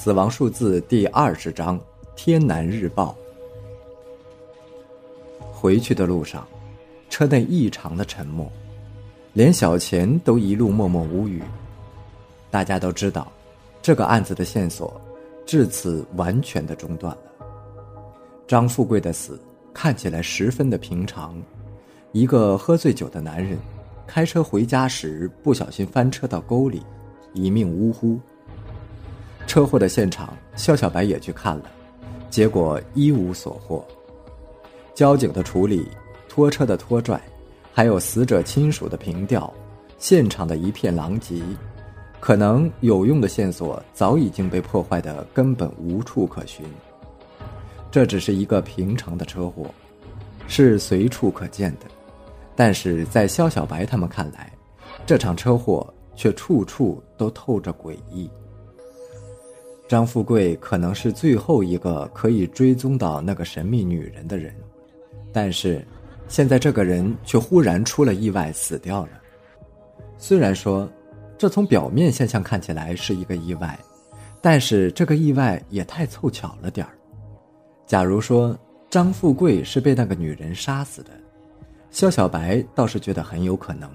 死亡数字第二十章《天南日报》。回去的路上，车内异常的沉默，连小钱都一路默默无语。大家都知道，这个案子的线索至此完全的中断了。张富贵的死看起来十分的平常，一个喝醉酒的男人开车回家时不小心翻车到沟里，一命呜呼。车祸的现场，肖小白也去看了，结果一无所获。交警的处理、拖车的拖拽，还有死者亲属的凭吊，现场的一片狼藉，可能有用的线索早已经被破坏的根本无处可寻。这只是一个平常的车祸，是随处可见的，但是在肖小白他们看来，这场车祸却处处都透着诡异。张富贵可能是最后一个可以追踪到那个神秘女人的人，但是，现在这个人却忽然出了意外死掉了。虽然说，这从表面现象看起来是一个意外，但是这个意外也太凑巧了点儿。假如说张富贵是被那个女人杀死的，肖小白倒是觉得很有可能。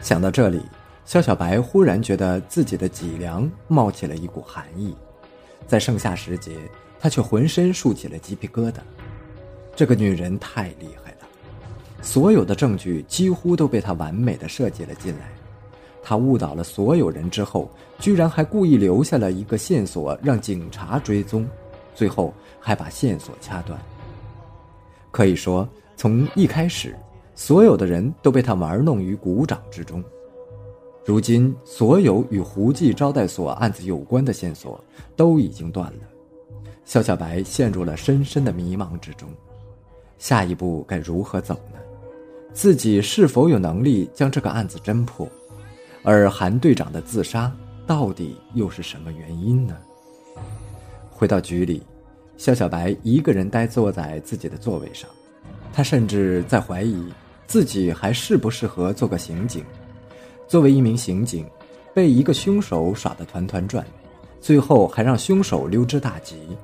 想到这里。肖小白忽然觉得自己的脊梁冒起了一股寒意，在盛夏时节，他却浑身竖起了鸡皮疙瘩。这个女人太厉害了，所有的证据几乎都被她完美的设计了进来。她误导了所有人之后，居然还故意留下了一个线索让警察追踪，最后还把线索掐断。可以说，从一开始，所有的人都被她玩弄于股掌之中。如今，所有与胡记招待所案子有关的线索都已经断了，肖小白陷入了深深的迷茫之中。下一步该如何走呢？自己是否有能力将这个案子侦破？而韩队长的自杀到底又是什么原因呢？回到局里，肖小白一个人呆坐在自己的座位上，他甚至在怀疑自己还适不适合做个刑警。作为一名刑警，被一个凶手耍得团团转，最后还让凶手溜之大吉。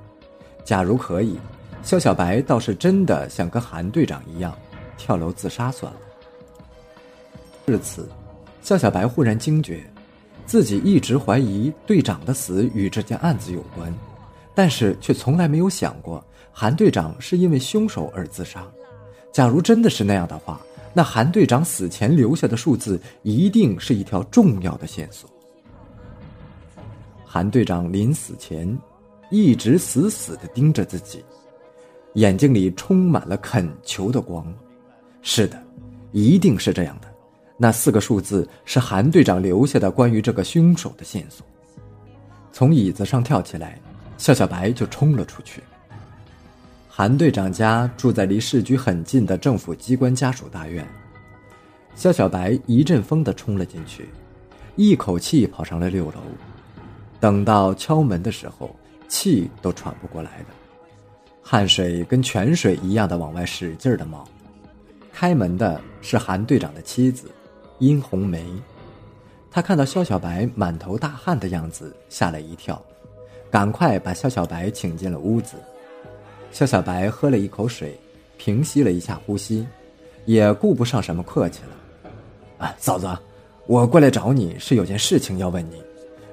假如可以，肖小白倒是真的想跟韩队长一样，跳楼自杀算了。至此，肖小白忽然惊觉，自己一直怀疑队长的死与这件案子有关，但是却从来没有想过韩队长是因为凶手而自杀。假如真的是那样的话，那韩队长死前留下的数字一定是一条重要的线索。韩队长临死前一直死死的盯着自己，眼睛里充满了恳求的光。是的，一定是这样的。那四个数字是韩队长留下的关于这个凶手的线索。从椅子上跳起来，肖小白就冲了出去。韩队长家住在离市局很近的政府机关家属大院。肖小白一阵风的冲了进去，一口气跑上了六楼。等到敲门的时候，气都喘不过来了，汗水跟泉水一样的往外使劲的冒。开门的是韩队长的妻子，殷红梅。她看到肖小白满头大汗的样子，吓了一跳，赶快把肖小白请进了屋子。肖小白喝了一口水，平息了一下呼吸，也顾不上什么客气了。啊，嫂子，我过来找你是有件事情要问你，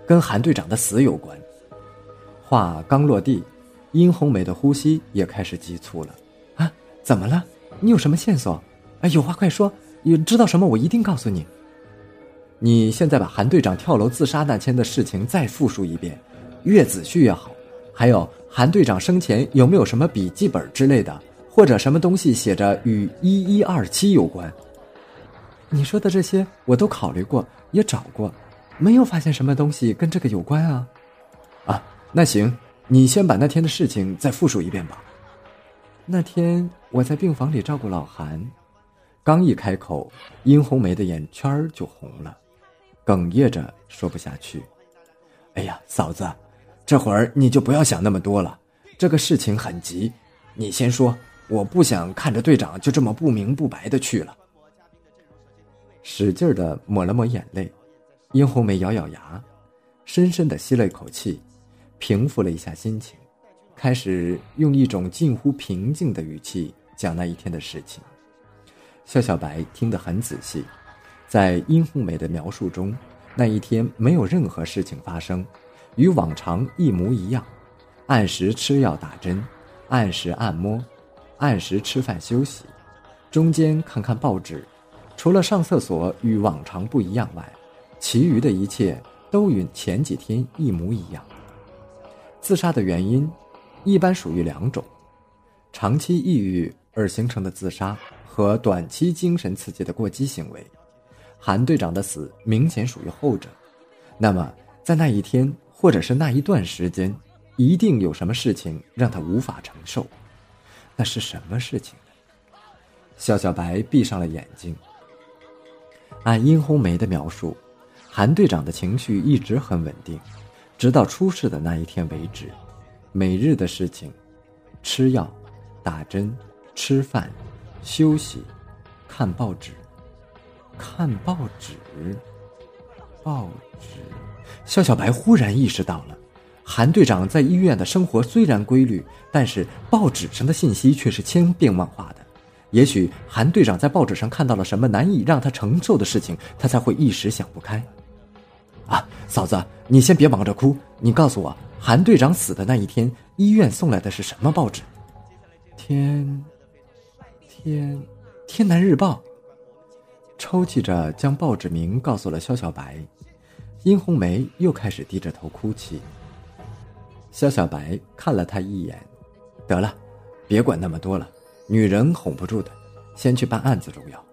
跟韩队长的死有关。话刚落地，殷红梅的呼吸也开始急促了。啊，怎么了？你有什么线索？啊，有话快说，你知道什么我一定告诉你。你现在把韩队长跳楼自杀那天的事情再复述一遍，越仔细越好。还有韩队长生前有没有什么笔记本之类的，或者什么东西写着与一一二七有关？你说的这些我都考虑过，也找过，没有发现什么东西跟这个有关啊。啊，那行，你先把那天的事情再复述一遍吧。那天我在病房里照顾老韩，刚一开口，殷红梅的眼圈就红了，哽咽着说不下去。哎呀，嫂子。这会儿你就不要想那么多了，这个事情很急，你先说，我不想看着队长就这么不明不白的去了。使劲的抹了抹眼泪，殷红梅咬咬牙，深深的吸了一口气，平复了一下心情，开始用一种近乎平静的语气讲那一天的事情。肖小白听得很仔细，在殷红梅的描述中，那一天没有任何事情发生，与往常一模一样，按时吃药打针，按时按摩，按时吃饭休息，中间看看报纸，除了上厕所与往常不一样外，其余的一切都与前几天一模一样。自杀的原因，一般属于两种：长期抑郁而形成的自杀。和短期精神刺激的过激行为，韩队长的死明显属于后者。那么，在那一天或者是那一段时间，一定有什么事情让他无法承受。那是什么事情呢？肖小白闭上了眼睛。按殷红梅的描述，韩队长的情绪一直很稳定，直到出事的那一天为止。每日的事情：吃药、打针、吃饭。休息，看报纸，看报纸，报纸。肖小白忽然意识到了，韩队长在医院的生活虽然规律，但是报纸上的信息却是千变万化的。也许韩队长在报纸上看到了什么难以让他承受的事情，他才会一时想不开。啊，嫂子，你先别忙着哭，你告诉我，韩队长死的那一天，医院送来的是什么报纸？天。天，天南日报。抽泣着将报纸名告诉了肖小白，殷红梅又开始低着头哭泣。肖小白看了他一眼，得了，别管那么多了，女人哄不住的，先去办案子重要。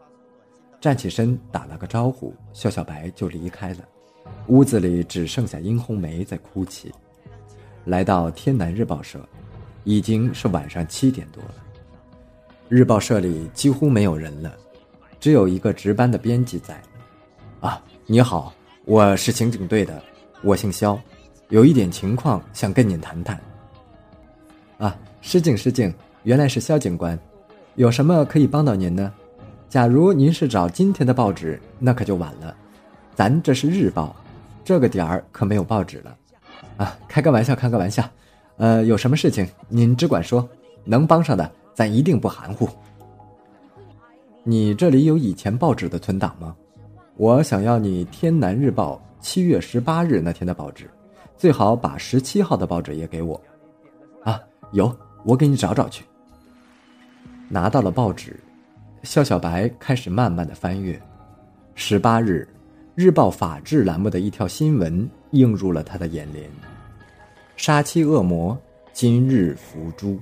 站起身打了个招呼，肖小白就离开了。屋子里只剩下殷红梅在哭泣。来到天南日报社，已经是晚上七点多了。日报社里几乎没有人了，只有一个值班的编辑在。啊，你好，我是刑警队的，我姓肖，有一点情况想跟您谈谈。啊，失敬失敬，原来是肖警官，有什么可以帮到您呢？假如您是找今天的报纸，那可就晚了，咱这是日报，这个点儿可没有报纸了。啊，开个玩笑，开个玩笑。呃，有什么事情您只管说，能帮上的。咱一定不含糊。你这里有以前报纸的存档吗？我想要你《天南日报》七月十八日那天的报纸，最好把十七号的报纸也给我。啊，有，我给你找找去。拿到了报纸，肖小白开始慢慢的翻阅。十八日，日报法制栏目的一条新闻映入了他的眼帘：杀妻恶魔今日伏诛。